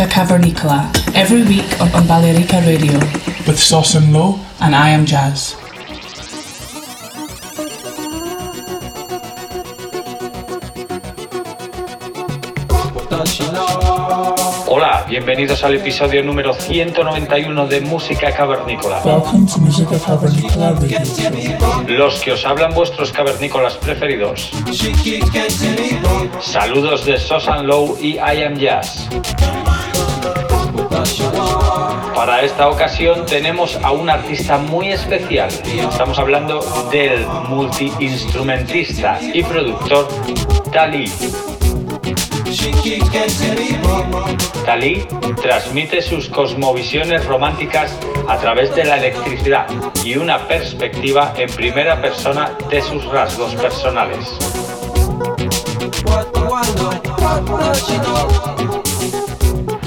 Musica Cavernicola every week on, Balearica Radio with Sauce and Low and I am Jazz. Hola, bienvenidos al episodio número 191 de Música Cavernícola. Welcome to Musica Cavernicola Radio Los que os hablan vuestros cavernícolas preferidos. Saludos de Sosan Low y I Am Jazz. Para esta ocasión tenemos a un artista muy especial. Estamos hablando del multiinstrumentista y productor Tali. Dalí transmite sus cosmovisiones románticas a través de la electricidad y una perspectiva en primera persona de sus rasgos personales.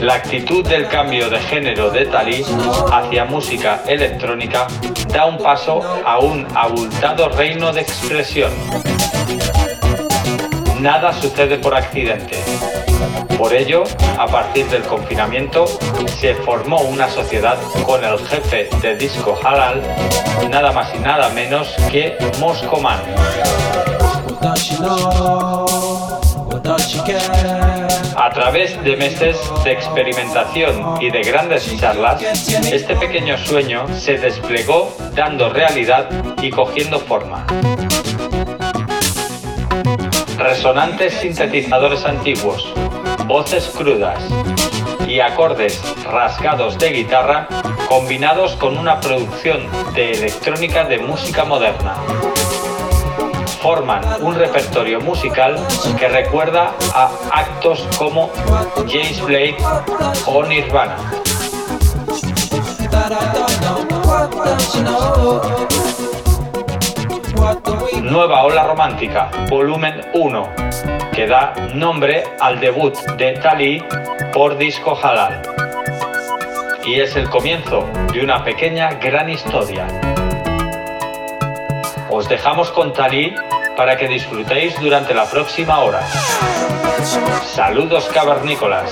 La actitud del cambio de género de Dalí hacia música electrónica da un paso a un abultado reino de expresión. Nada sucede por accidente. Por ello, a partir del confinamiento, se formó una sociedad con el jefe de disco halal, nada más y nada menos que Moscoman. A través de meses de experimentación y de grandes charlas, este pequeño sueño se desplegó dando realidad y cogiendo forma resonantes sintetizadores antiguos, voces crudas y acordes rasgados de guitarra combinados con una producción de electrónica de música moderna. Forman un repertorio musical que recuerda a actos como James Blake o Nirvana. Nueva Ola Romántica, volumen 1, que da nombre al debut de Tali por Disco Halal. Y es el comienzo de una pequeña gran historia. Os dejamos con Tali para que disfrutéis durante la próxima hora. Saludos cavernícolas.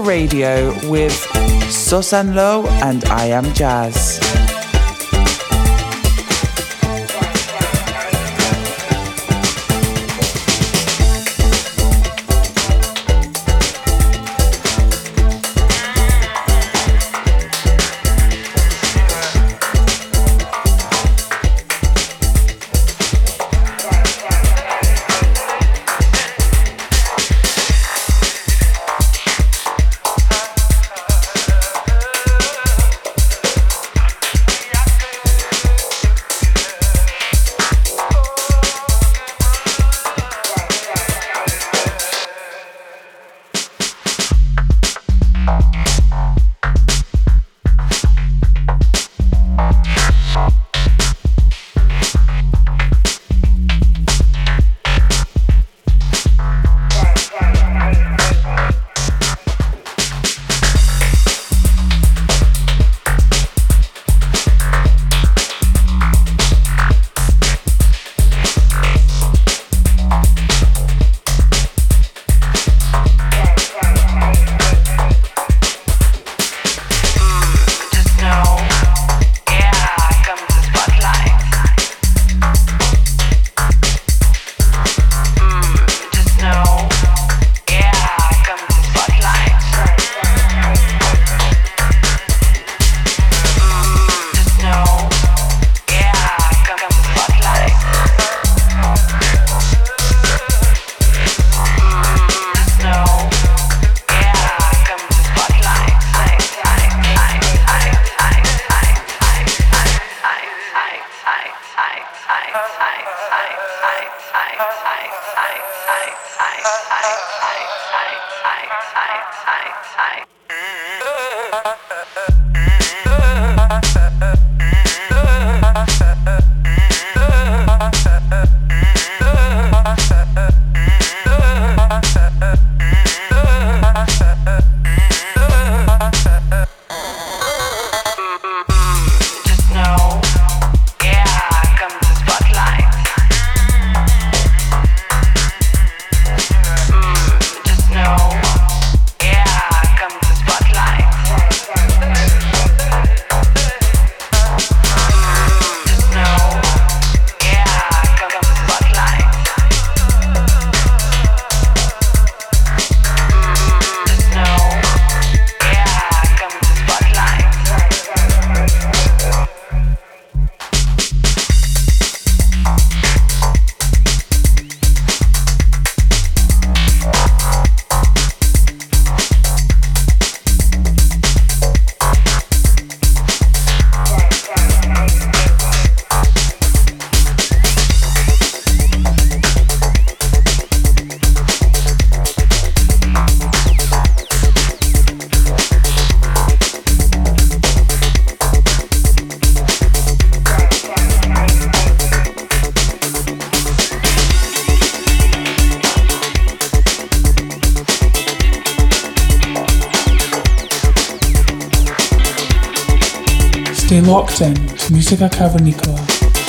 Radio with Susan Lowe and I Am Jazz. Musica Cavernicola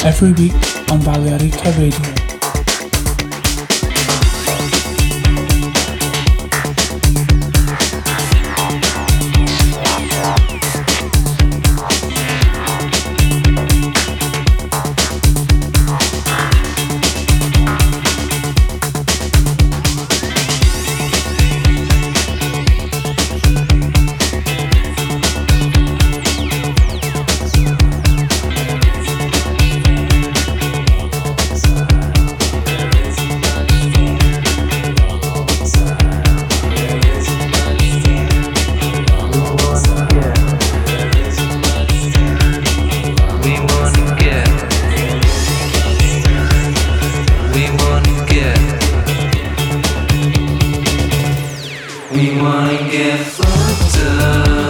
every week on Balearica Radio. We wanna get fucked up.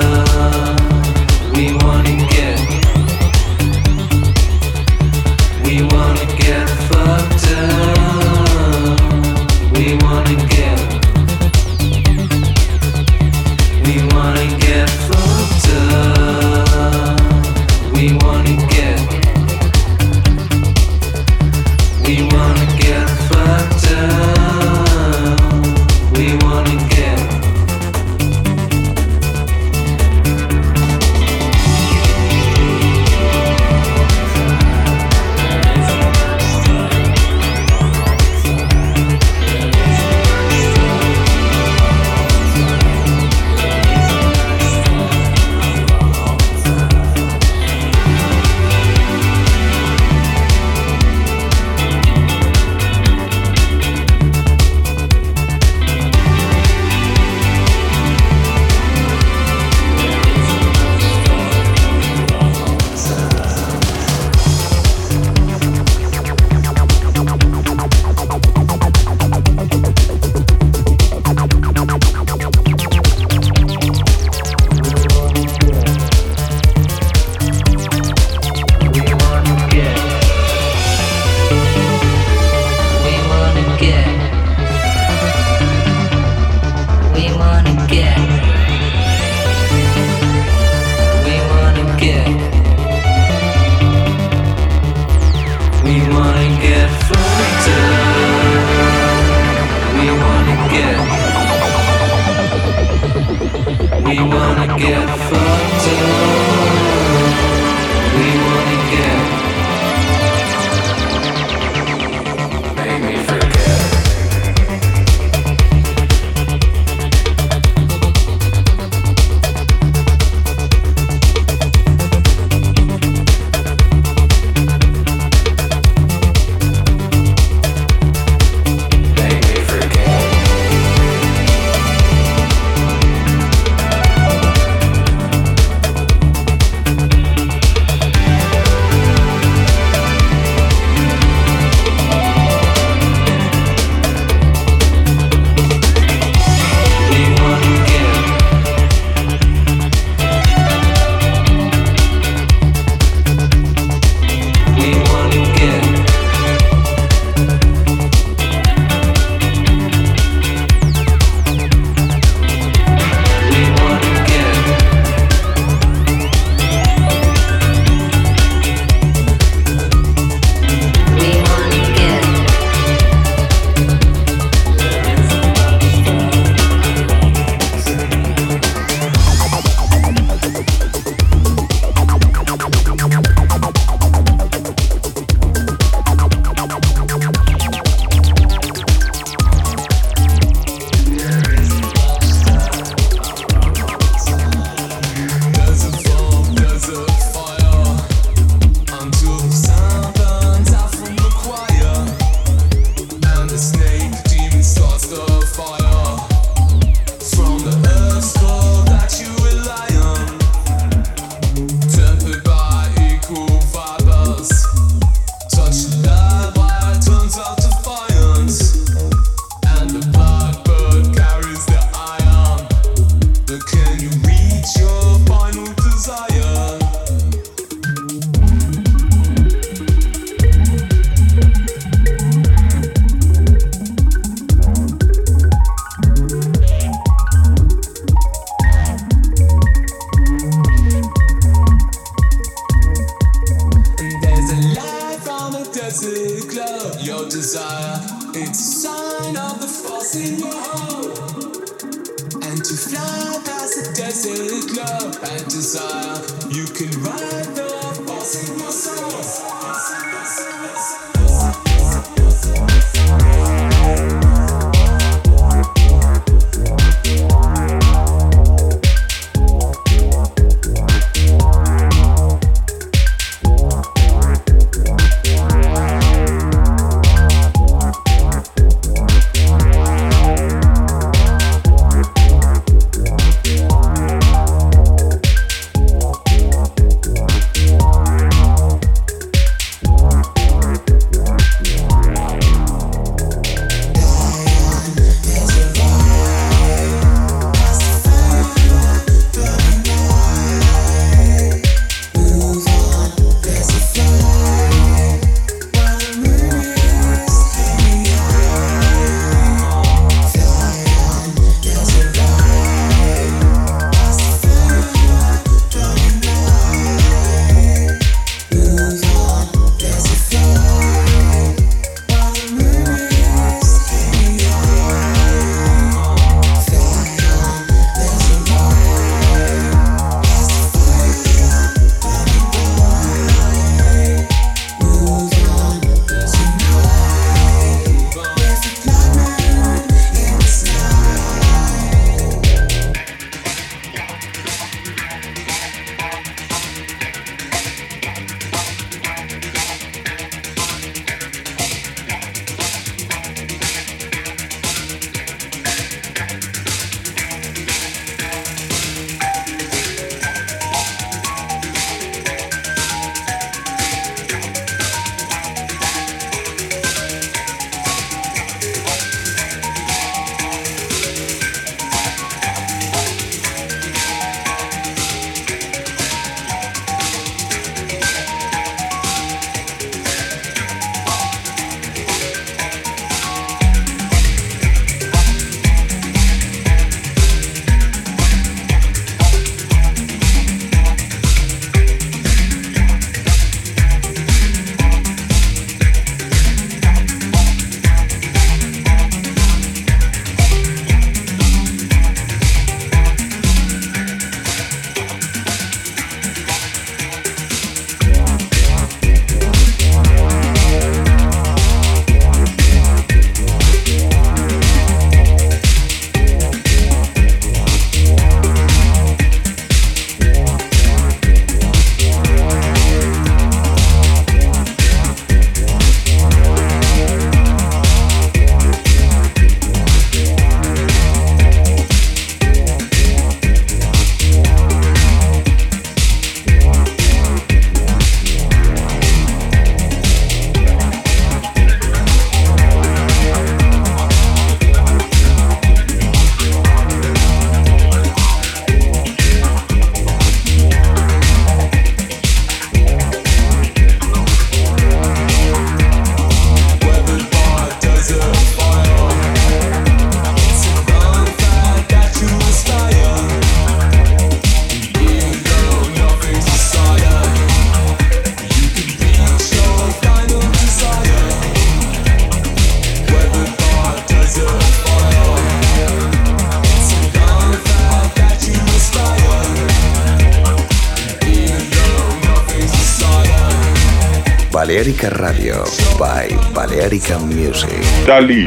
Balearica Music. Dali.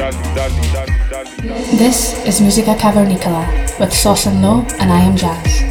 This is Musica Cavernicola with Sauce and Low and I Am Jazz.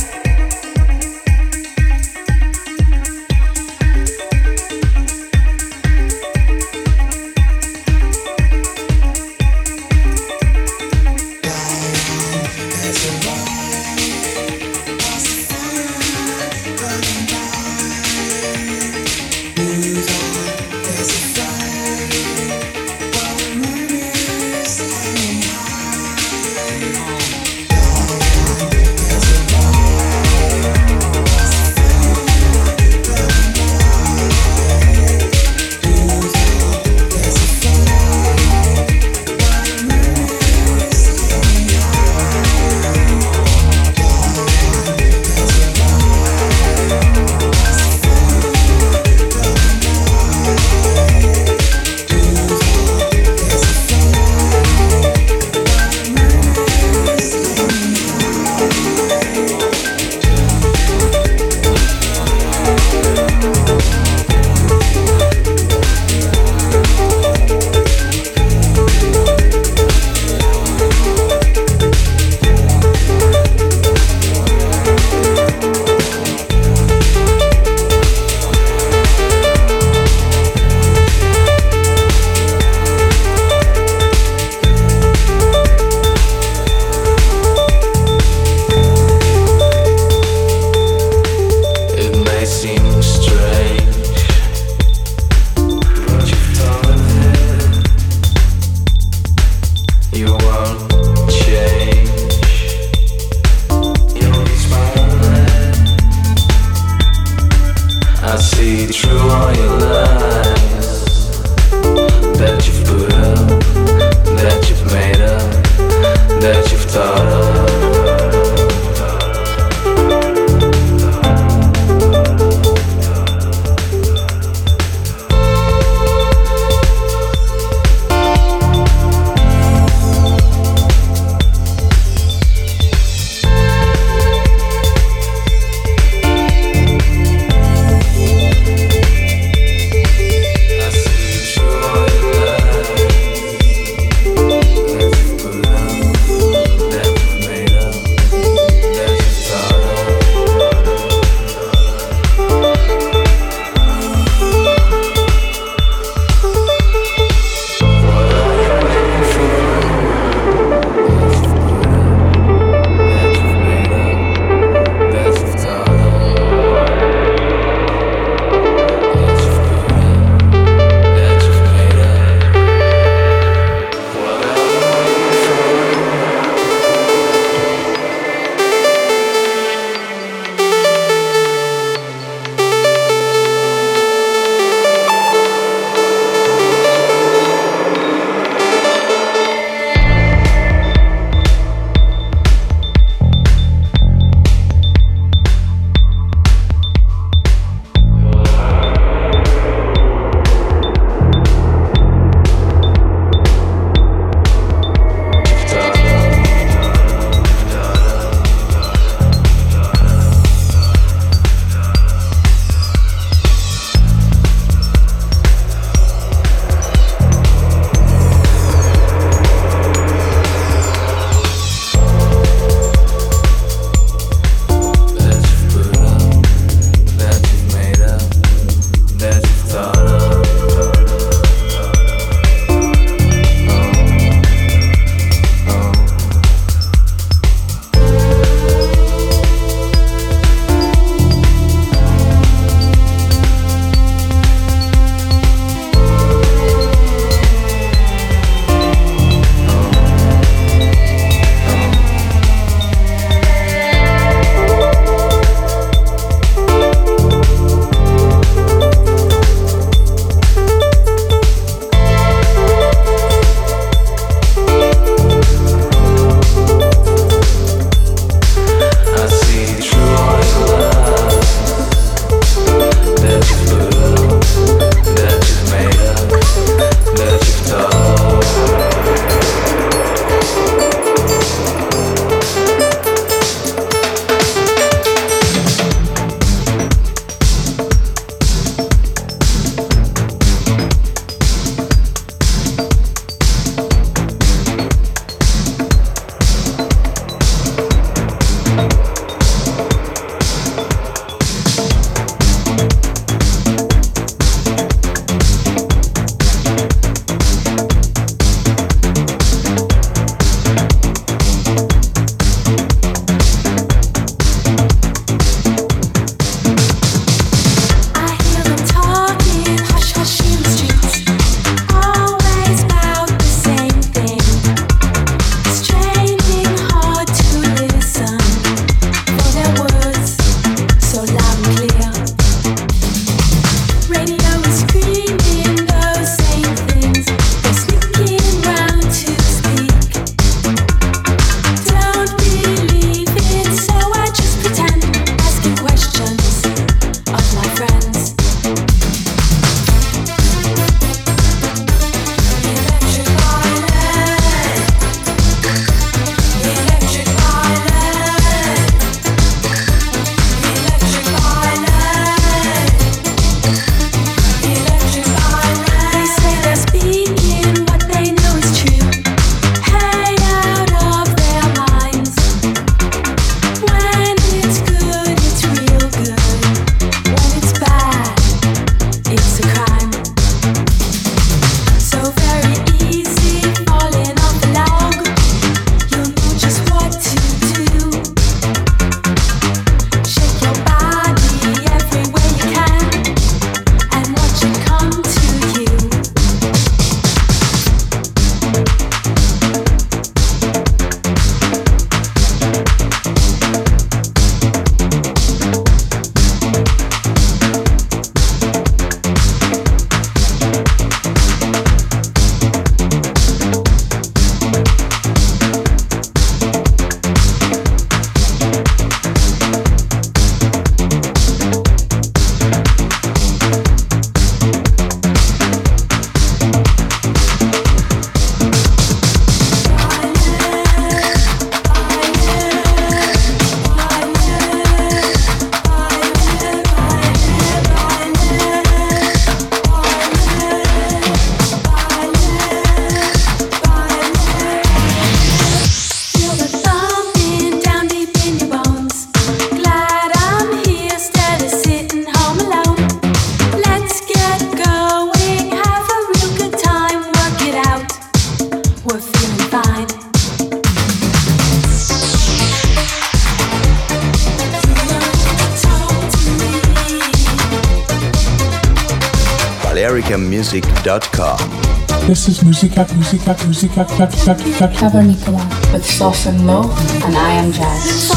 This is Musica, Musica, Musica, Cavernicola with Sauce and Low, and I am Jazz.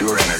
pure energy.